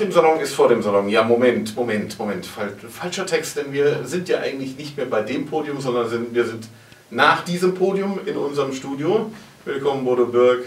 Dem Salon ist vor dem Salon. Ja, Moment, Moment, Moment. Falscher Text, denn wir sind ja eigentlich nicht mehr bei dem Podium, sondern sind, wir sind nach diesem Podium in unserem Studio. Willkommen, Bodo Birk.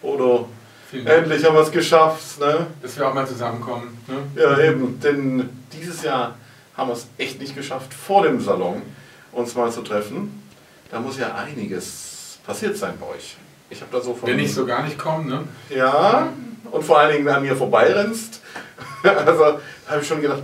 Bodo, endlich haben wir es geschafft. Ne? Dass wir auch mal zusammenkommen. Ne? Ja, eben. Denn dieses Jahr haben wir es echt nicht geschafft, vor dem Salon uns mal zu treffen. Da muss ja einiges passiert sein bei euch. Ich habe da so von. Wenn nicht so gar nicht kommen, ne? Ja, und vor allen Dingen an mir vorbeirennst. also habe ich schon gedacht,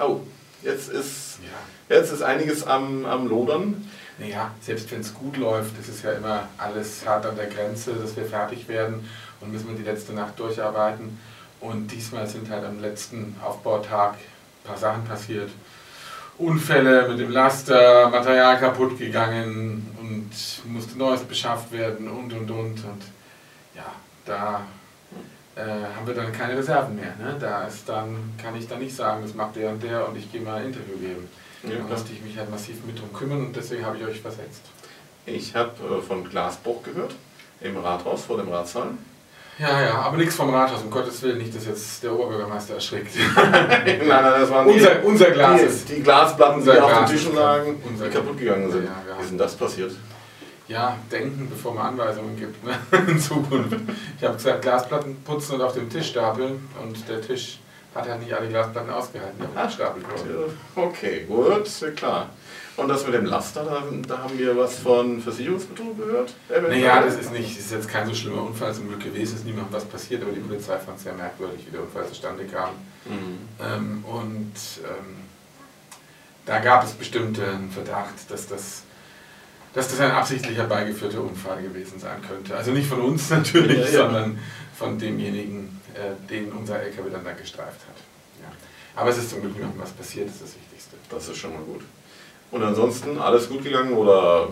oh, jetzt ist, ja. jetzt ist einiges am, am Lodern. Naja, selbst wenn es gut läuft, ist es ja immer alles hart an der Grenze, dass wir fertig werden und müssen wir die letzte Nacht durcharbeiten. Und diesmal sind halt am letzten Aufbautag ein paar Sachen passiert. Unfälle mit dem Laster, Material kaputt gegangen und musste Neues beschafft werden und und und. Und ja, da äh, haben wir dann keine Reserven mehr. Ne? Da ist dann, kann ich dann nicht sagen, das macht der und der und ich gehe mal ein Interview geben. Ja, da musste ich mich halt massiv mit drum kümmern und deswegen habe ich euch versetzt. Ich habe äh, von Glasbruch gehört, im Rathaus, vor dem Ratssaal. Ja, ja, aber nichts vom Rathaus, um Gottes Willen, nicht, dass jetzt der Oberbürgermeister erschrickt. nein, nein, das waren unser, die, unser Glas. Die, die Glasplatten, unser die Glas auf den Tischen lagen, die kaputt gegangen sind. Ja, ja, Wie ist denn das passiert? Ja, denken, bevor man Anweisungen gibt ne? in Zukunft. Ich habe gesagt, Glasplatten putzen und auf dem Tisch stapeln und der Tisch hat halt nicht alle Glasplatten ausgehalten, die auf dem Stapel Okay, gut, klar. Und das mit dem Laster, da, da haben wir was von Versicherungsbetrug gehört? Naja, das ist nicht, das ist jetzt kein so schlimmer Unfall zum Glück gewesen, es ist niemandem was passiert, aber die Polizei fand es sehr merkwürdig, wie der Unfall zustande kam. Mhm. Ähm, und ähm, da gab es bestimmt einen Verdacht, dass das, dass das ein absichtlich herbeigeführter Unfall gewesen sein könnte. Also nicht von uns natürlich, ja, ja. sondern von demjenigen, äh, den unser LKW dann da gestreift hat. Ja. Aber es ist zum Glück niemandem was passiert, das ist das Wichtigste. Das ist schon mal gut. Und ansonsten alles gut gegangen oder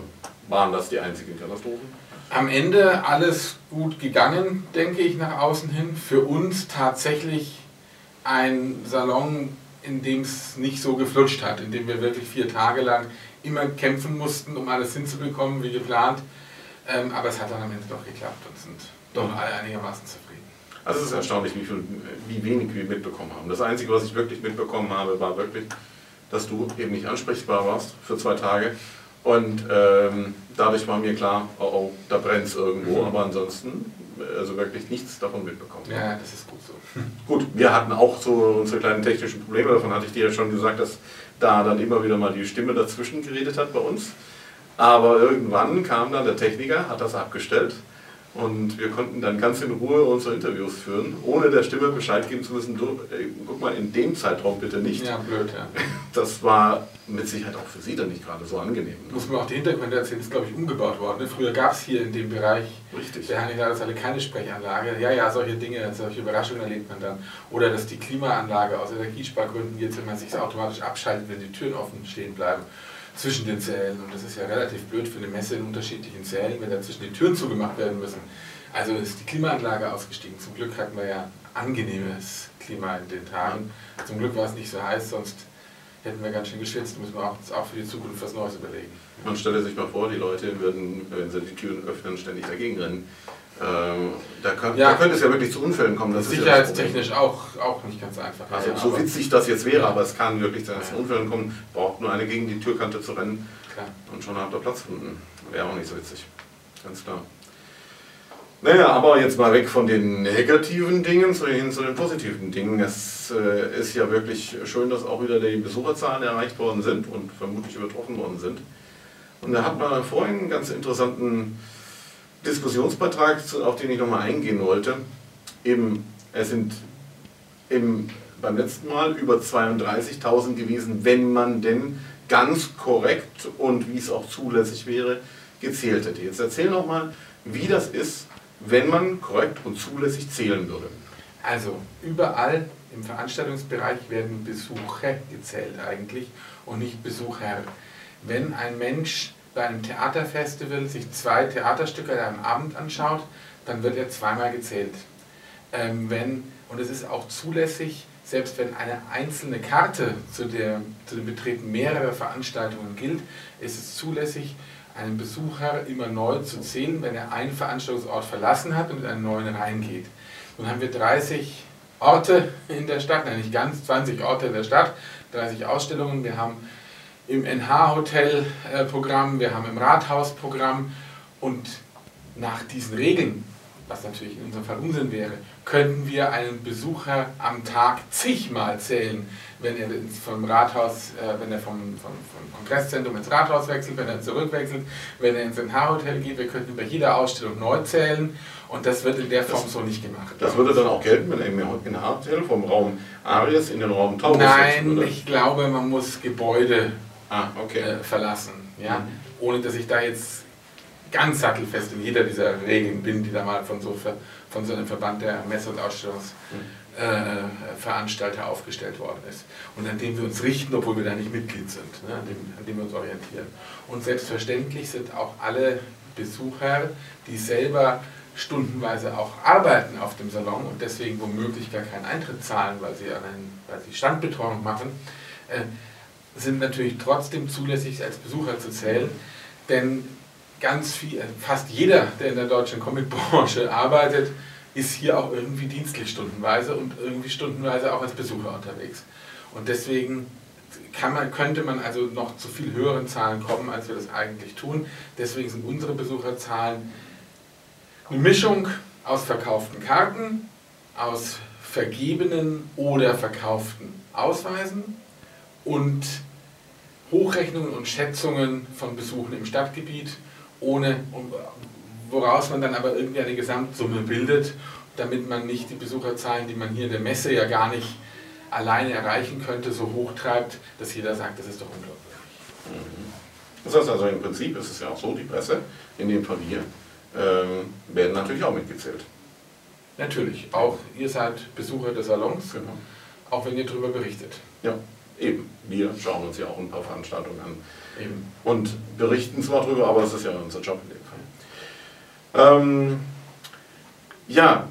waren das die einzigen Katastrophen? Am Ende alles gut gegangen, denke ich, nach außen hin. Für uns tatsächlich ein Salon, in dem es nicht so geflutscht hat, in dem wir wirklich vier Tage lang immer kämpfen mussten, um alles hinzubekommen, wie geplant. Ähm, aber es hat dann am Ende doch geklappt und sind doch alle einigermaßen zufrieden. Also es ist erstaunlich, wie, viel, wie wenig wir mitbekommen haben. Das Einzige, was ich wirklich mitbekommen habe, war wirklich dass du eben nicht ansprechbar warst für zwei Tage. Und ähm, dadurch war mir klar, oh, oh da brennt es irgendwo, mhm. aber ansonsten also wirklich nichts davon mitbekommen. Ja, das ist gut so. Gut, wir hatten auch so unsere kleinen technischen Probleme, davon hatte ich dir ja schon gesagt, dass da dann immer wieder mal die Stimme dazwischen geredet hat bei uns. Aber irgendwann kam dann der Techniker, hat das abgestellt und wir konnten dann ganz in Ruhe unsere Interviews führen, ohne der Stimme Bescheid geben zu müssen, du, ey, guck mal, in dem Zeitraum bitte nicht. Ja, blöd, ja. Das war mit Sicherheit auch für Sie dann nicht gerade so angenehm. Ne? Muss man auch die Hintergründe erzählen, das ist glaube ich umgebaut worden. Ne? Früher gab es hier in dem Bereich Richtig. der Hanniladesalle keine Sprechanlage. Ja, ja, solche Dinge, solche Überraschungen erlebt man dann. Oder dass die Klimaanlage aus Energiespargründen jetzt, wenn man sich automatisch abschaltet, wenn die Türen offen stehen bleiben zwischen den Sälen. Und das ist ja relativ blöd für eine Messe in unterschiedlichen Sälen, wenn da zwischen den Türen zugemacht werden müssen. Also ist die Klimaanlage ausgestiegen. Zum Glück hatten wir ja angenehmes Klima in den Tagen. Zum Glück war es nicht so heiß, sonst hätten wir ganz schön geschwitzt. Müssen wir auch, auch für die Zukunft was Neues überlegen. Man stelle sich mal vor, die Leute würden, wenn sie die Türen öffnen, ständig dagegen rennen. Ähm, da, kann, ja. da, könnte es ja wirklich zu Unfällen kommen. Das Sicherheitstechnisch ja auch, auch nicht ganz einfach. Also so witzig das jetzt wäre, aber es kann wirklich zu Unfällen kommen. Braucht nur eine gegen die Türkante zu rennen klar. und schon habt ihr Platz gefunden. Wäre auch nicht so witzig. Ganz klar. Naja, aber jetzt mal weg von den negativen Dingen zu, hin zu den positiven Dingen. Es äh, ist ja wirklich schön, dass auch wieder die Besucherzahlen erreicht worden sind und vermutlich übertroffen worden sind. Und da hat man vorhin einen ganz interessanten Diskussionsbeitrag, auf den ich nochmal eingehen wollte. Eben, es sind im, beim letzten Mal über 32.000 gewesen, wenn man denn ganz korrekt und wie es auch zulässig wäre, gezählt hätte. Jetzt erzähl nochmal, wie das ist, wenn man korrekt und zulässig zählen würde. Also überall im Veranstaltungsbereich werden Besucher gezählt eigentlich und nicht Besucher. Wenn ein Mensch bei einem Theaterfestival sich zwei Theaterstücke an einem Abend anschaut, dann wird er zweimal gezählt. Ähm, wenn, und es ist auch zulässig, selbst wenn eine einzelne Karte zu, der, zu dem Betreten mehrerer Veranstaltungen gilt, ist es zulässig, einen Besucher immer neu zu zählen, wenn er einen Veranstaltungsort verlassen hat und in einen neuen reingeht. Nun haben wir 30 Orte in der Stadt, nein nicht ganz, 20 Orte in der Stadt, 30 Ausstellungen. Wir haben im NH-Hotel äh, wir haben im Rathaus Programm und nach diesen Regeln, was natürlich in unserem Fall Unsinn wäre, könnten wir einen Besucher am Tag zigmal zählen, wenn er vom Rathaus, äh, wenn er vom, vom, vom, Kongresszentrum ins Rathaus wechselt, wenn er zurückwechselt, wenn er ins NH-Hotel geht. Wir könnten bei jeder Ausstellung neu zählen und das wird in der Form das, so nicht gemacht. Das würde dann auch gelten, wenn er im NH-Hotel vom Raum Aries in den Raum Taurus Nein, ich glaube, man muss Gebäude ah, okay. äh, verlassen. Ja? Mhm. Ohne dass ich da jetzt ganz sattelfest in jeder dieser Regeln bin, die da mal von so, von so einem Verband der Messe- und Ausstellungsveranstalter äh, aufgestellt worden ist. Und an dem wir uns richten, obwohl wir da nicht Mitglied sind, ne? an, dem, an dem wir uns orientieren. Und selbstverständlich sind auch alle Besucher, die selber stundenweise auch arbeiten auf dem Salon und deswegen womöglich gar keinen Eintritt zahlen, weil sie, einen, weil sie Standbetreuung machen, äh, sind natürlich trotzdem zulässig als Besucher zu zählen, denn ganz viel, äh, fast jeder, der in der deutschen Comicbranche arbeitet, ist hier auch irgendwie dienstlich stundenweise und irgendwie stundenweise auch als Besucher unterwegs. Und deswegen man, könnte man also noch zu viel höheren Zahlen kommen, als wir das eigentlich tun. Deswegen sind unsere Besucherzahlen eine Mischung aus verkauften Karten, aus vergebenen oder verkauften Ausweisen und Hochrechnungen und Schätzungen von Besuchen im Stadtgebiet ohne, woraus man dann aber irgendwie eine Gesamtsumme bildet, damit man nicht die Besucherzahlen, die man hier in der Messe ja gar nicht alleine erreichen könnte, so hoch treibt, dass jeder sagt, das ist doch unglaublich. Mhm. Das heißt also, im Prinzip ist es ja auch so, die Presse, in dem Fall wir, ähm, werden natürlich auch mitgezählt. Natürlich, auch ihr seid Besucher des Salons, genau. auch wenn ihr darüber berichtet. Ja, eben. Wir schauen uns ja auch ein paar Veranstaltungen an, Eben. Und berichten zwar darüber, aber das ist ja unser Job in dem Fall. Ähm, ja,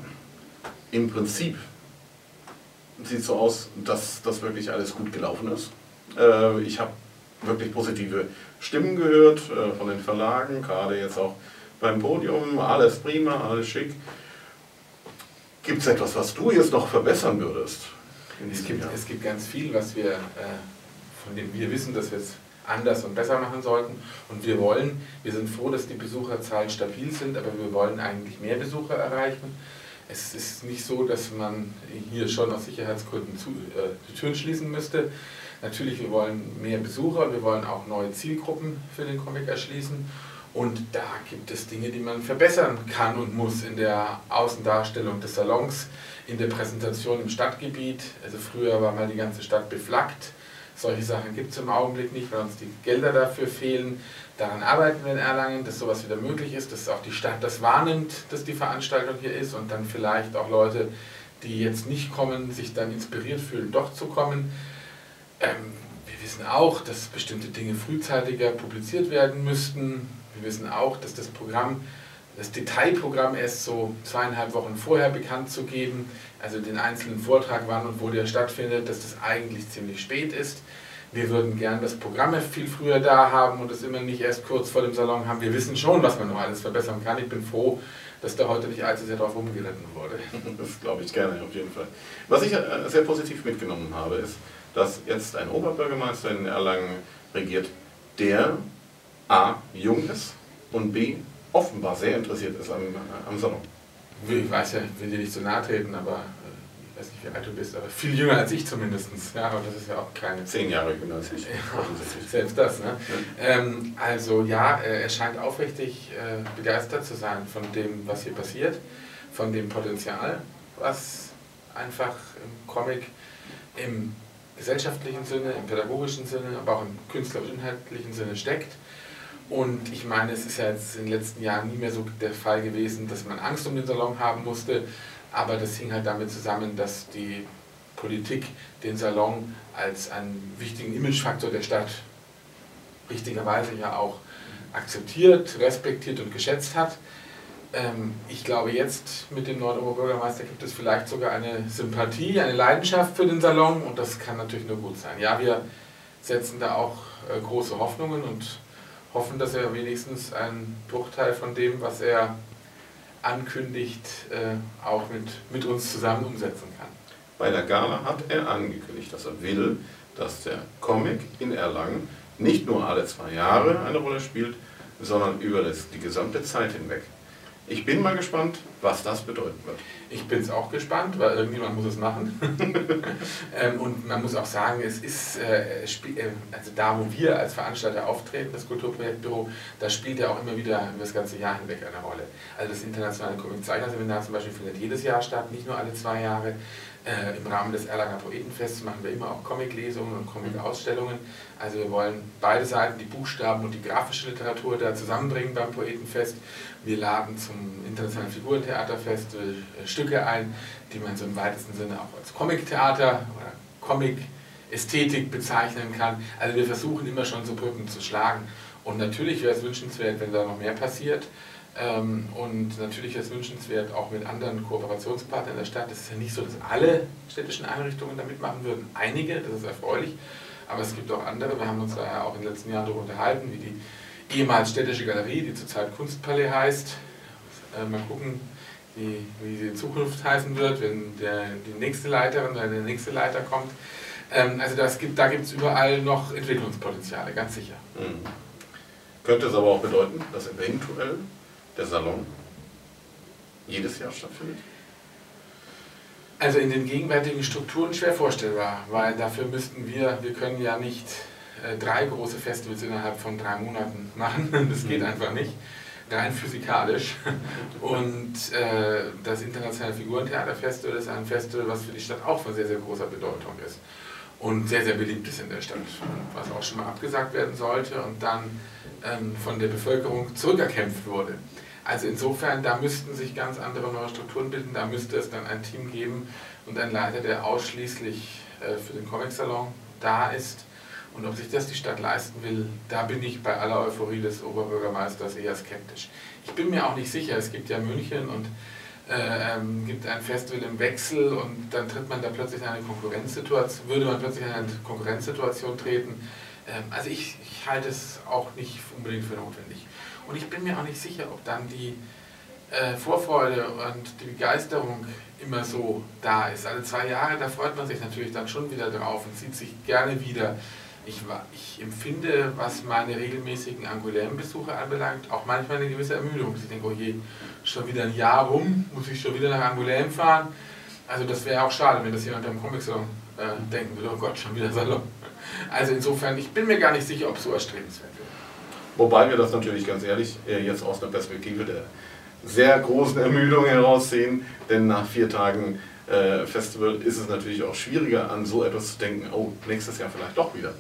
im Prinzip sieht es so aus, dass das wirklich alles gut gelaufen ist. Äh, ich habe wirklich positive Stimmen gehört äh, von den Verlagen, gerade jetzt auch beim Podium. Alles prima, alles schick. Gibt es etwas, was du jetzt noch verbessern würdest? Es gibt, es gibt ganz viel, was wir, äh, von dem wir wissen, dass wir es anders und besser machen sollten. Und wir wollen, wir sind froh, dass die Besucherzahlen stabil sind, aber wir wollen eigentlich mehr Besucher erreichen. Es ist nicht so, dass man hier schon aus Sicherheitsgründen zu, äh, die Türen schließen müsste. Natürlich, wir wollen mehr Besucher, wir wollen auch neue Zielgruppen für den Comic erschließen. Und da gibt es Dinge, die man verbessern kann und muss in der Außendarstellung des Salons, in der Präsentation im Stadtgebiet. Also früher war mal die ganze Stadt beflaggt solche Sachen gibt es im Augenblick nicht, weil uns die Gelder dafür fehlen. Daran arbeiten wir in Erlangen, dass sowas wieder möglich ist, dass auch die Stadt das wahrnimmt, dass die Veranstaltung hier ist und dann vielleicht auch Leute, die jetzt nicht kommen, sich dann inspiriert fühlen, doch zu kommen. Ähm, wir wissen auch, dass bestimmte Dinge frühzeitiger publiziert werden müssten. Wir wissen auch, dass das Programm das Detailprogramm erst so zweieinhalb Wochen vorher bekannt zu geben, also den einzelnen Vortrag wann und wo der stattfindet, dass das eigentlich ziemlich spät ist. Wir würden gern das Programm viel früher da haben und es immer nicht erst kurz vor dem Salon haben. Wir wissen schon, was man noch alles verbessern kann. Ich bin froh, dass da heute nicht allzu sehr drauf rumgeritten wurde. Das glaube ich gerne, auf jeden Fall. Was ich äh, sehr positiv mitgenommen habe, ist, dass jetzt ein Oberbürgermeister in Erlangen regiert, der A. jung ist und B offenbar sehr interessiert ist am, am Salon. Ich weiß ja, ich will dir nicht zu nahe treten, aber äh, ich weiß nicht, wie alt du bist, aber viel jünger als ich zumindest. Ja, aber das ist ja auch keine. Zehn Jahre jünger als ich. Selbst das, ne? Ja. Ähm, also ja, er scheint aufrichtig äh, begeistert zu sein von dem, was hier passiert, von dem Potenzial, was einfach im Comic im gesellschaftlichen Sinne, im pädagogischen Sinne, aber auch im künstlerisch-inhaltlichen Sinne steckt. Und ich meine, es ist ja jetzt in den letzten Jahren nie mehr so der Fall gewesen, dass man Angst um den Salon haben musste. Aber das hing halt damit zusammen, dass die Politik den Salon als einen wichtigen Imagefaktor der Stadt richtigerweise ja auch akzeptiert, respektiert und geschätzt hat. Ähm, ich glaube, jetzt mit dem neuen Oberbürgermeister gibt es vielleicht sogar eine Sympathie, eine Leidenschaft für den Salon und das kann natürlich nur gut sein. Ja, wir setzen da auch äh, große Hoffnungen und hoffen, dass er wenigstens einen Bruchteil von dem, was er ankündigt, äh, auch mit, mit uns zusammen umsetzen kann. Bei der Gala hat er angekündigt, dass er will, dass der Comic in Erlangen nicht nur alle zwei Jahre eine Rolle spielt, sondern über das, die gesamte Zeit hinweg. Ich bin mal gespannt, was das bedeuten wird. Ich bin es auch gespannt, weil irgendjemand muss es machen. ähm, und man muss auch sagen, es ist, äh, äh, also da wo wir als Veranstalter auftreten, das Kulturprojektbüro, da spielt ja auch immer wieder über das ganze Jahr hinweg eine Rolle. Also das internationale Comic-Zeichner-Seminar zum Beispiel findet jedes Jahr statt, nicht nur alle zwei Jahre. Äh, Im Rahmen des Erlanger Poetenfests machen wir immer auch Comic-Lesungen und Comic-Ausstellungen. Also wir wollen beide Seiten, die Buchstaben und die grafische Literatur, da zusammenbringen beim Poetenfest. Wir laden zum Internationalen Figurentheaterfest äh, Stücke ein, die man so im weitesten Sinne auch als Comic-Theater oder Comic-Ästhetik bezeichnen kann. Also wir versuchen immer schon so Brücken zu schlagen. Und natürlich wäre es wünschenswert, wenn da noch mehr passiert. Ähm, und natürlich ist es wünschenswert, auch mit anderen Kooperationspartnern der Stadt. Es ist ja nicht so, dass alle städtischen Einrichtungen da mitmachen würden. Einige, das ist erfreulich. Aber es gibt auch andere. Wir haben uns da ja auch in den letzten Jahren darüber unterhalten, wie die ehemals städtische Galerie, die zurzeit Kunstpalais heißt. Äh, mal gucken, wie, wie sie in Zukunft heißen wird, wenn der, die nächste Leiterin oder der nächste Leiter kommt. Ähm, also das gibt, da gibt es überall noch Entwicklungspotenziale, ganz sicher. Mhm. Könnte es aber auch bedeuten, dass eventuell der Salon jedes Jahr stattfindet? Also in den gegenwärtigen Strukturen schwer vorstellbar, weil dafür müssten wir, wir können ja nicht drei große Festivals innerhalb von drei Monaten machen, das geht mhm. einfach nicht, rein physikalisch. Und äh, das Internationale Figurentheaterfestival ist ein Festival, was für die Stadt auch von sehr, sehr großer Bedeutung ist und sehr, sehr beliebt ist in der Stadt, was auch schon mal abgesagt werden sollte und dann ähm, von der Bevölkerung zurückerkämpft wurde. Also insofern, da müssten sich ganz andere neue Strukturen bilden, da müsste es dann ein Team geben und einen Leiter, der ausschließlich äh, für den Comic-Salon da ist. Und ob sich das die Stadt leisten will, da bin ich bei aller Euphorie des Oberbürgermeisters eher skeptisch. Ich bin mir auch nicht sicher, es gibt ja München und äh, ähm, gibt ein Festival im Wechsel und dann tritt man da plötzlich in eine Konkurrenzsituation, würde man plötzlich in eine Konkurrenzsituation treten. Ähm, also ich, ich halte es auch nicht unbedingt für notwendig. Und ich bin mir auch nicht sicher, ob dann die äh, Vorfreude und die Begeisterung immer so da ist. Alle zwei Jahre, da freut man sich natürlich dann schon wieder drauf und sieht sich gerne wieder. Ich, ich empfinde, was meine regelmäßigen Angoulême-Besuche anbelangt, auch manchmal eine gewisse Ermüdung. Ich denke, oh je, schon wieder ein Jahr rum, muss ich schon wieder nach Angoulême fahren. Also das wäre auch schade, wenn das jemand am Comic-Salon äh, denken würde, oh Gott, schon wieder Salon. Also insofern, ich bin mir gar nicht sicher, ob so erstrebenswert wäre. Wobei wir das natürlich ganz ehrlich äh, jetzt aus einer Perspektive der sehr großen Ermüdung heraussehen, denn nach vier Tagen äh, Festival ist es natürlich auch schwieriger, an so etwas zu denken, oh, nächstes Jahr vielleicht doch wieder.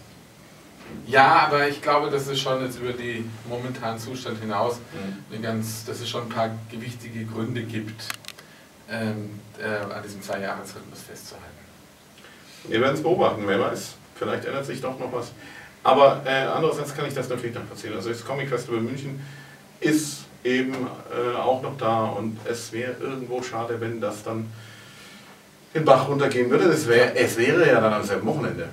Ja, aber ich glaube, dass es schon jetzt über den momentanen Zustand hinaus mhm. eine ganz, dass es schon ein paar gewichtige Gründe gibt, ähm, äh, an diesem Zwei-Jahres-Rhythmus festzuhalten. Wir werden es beobachten, wer weiß. Vielleicht ändert sich doch noch was. Aber äh, andererseits kann ich das natürlich noch erzählen. Also das Comic Festival München ist eben äh, auch noch da und es wäre irgendwo schade, wenn das dann den Bach runtergehen würde. Das wär, es wäre ja dann am selben Wochenende.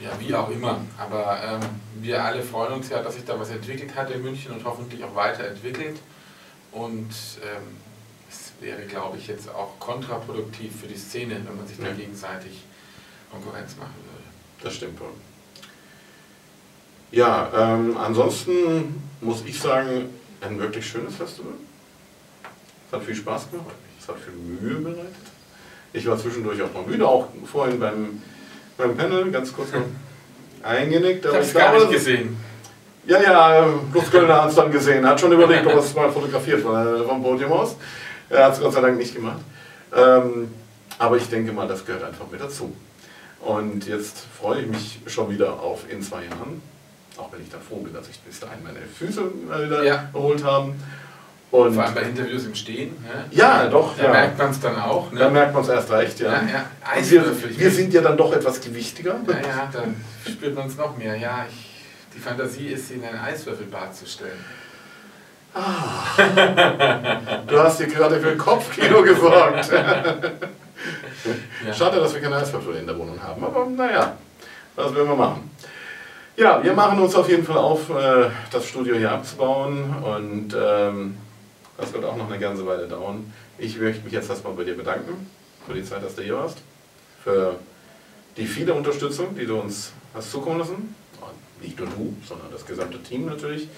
Ja, wie auch immer. Aber ähm, wir alle freuen uns ja, dass sich da was entwickelt hat in München und hoffentlich auch weiterentwickelt. Und ähm, es wäre, glaube ich, jetzt auch kontraproduktiv für die Szene, wenn man sich da gegenseitig Konkurrenz machen würde. Das stimmt wohl. Ja, ähm, ansonsten muss ich sagen, ein wirklich schönes Festival. Es hat viel Spaß gemacht, es hat viel Mühe bereitet. Ich war zwischendurch auch mal müde, auch vorhin beim, beim Panel, ganz kurz noch eingenickt. ich habe es gar nicht gesehen. Ja, ja, Lutz Kölner hat es dann gesehen. Er hat schon überlegt, ob er es mal fotografiert vom Podium aus. Er hat es Gott sei Dank nicht gemacht. Ähm, aber ich denke mal, das gehört einfach mit dazu. Und jetzt freue ich mich schon wieder auf in zwei Jahren. Auch wenn ich dann froh bin, dass ich bis dahin meine Füße wieder ja. erholt habe. Und Vor allem bei Interviews im Stehen. Ja, ja doch. Da ja. merkt man es dann auch. Ne? Da merkt man es erst recht, ja. ja, wir, wir, sind ja dann doch etwas gewichtiger. Ja, ja, dann spürt man es noch mehr. Ja, ich, die Fantasie ist, sie in ein Eiswürfelbad zu stellen. Ah, du hast dir gerade für Kopfkino gesorgt. Schade, dass wir keine Eiswürfel in der Wohnung haben, aber naja, was werden wir machen? Ja, wir machen uns auf jeden Fall auf, äh, das Studio hier abzubauen und ähm, das wird auch noch eine ganze Weile dauern. Ich möchte mich jetzt erstmal bei dir bedanken. für die Zeit, dass du hier warst, für die viele Unterstützung, die du uns hast zukommen lassen. Nicht nur du, sondern das gesamte Team natürlich.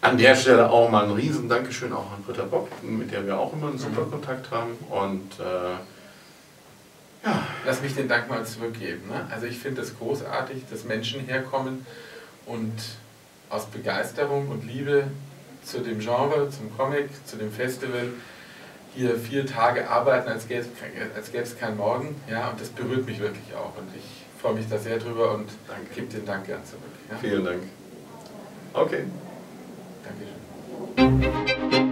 An der Stelle auch mal ein riesen Dankeschön auch an Britta Bock, mit der wir auch immer einen super mhm. Kontakt haben. Und äh, ja. Lass mich den Dank mal zurückgeben. Ne? Also ich finde es großartig, dass Menschen herkommen und aus Begeisterung und Liebe zu dem Genre, zum Comic, zu dem Festival hier vier Tage arbeiten, als gäbe es keinen Morgen. Ja, und das berührt mich wirklich auch. Und ich freue mich da sehr drüber und gebe den Dank gern zurück. Ja? Vielen Dank. Okay. Dankeschön.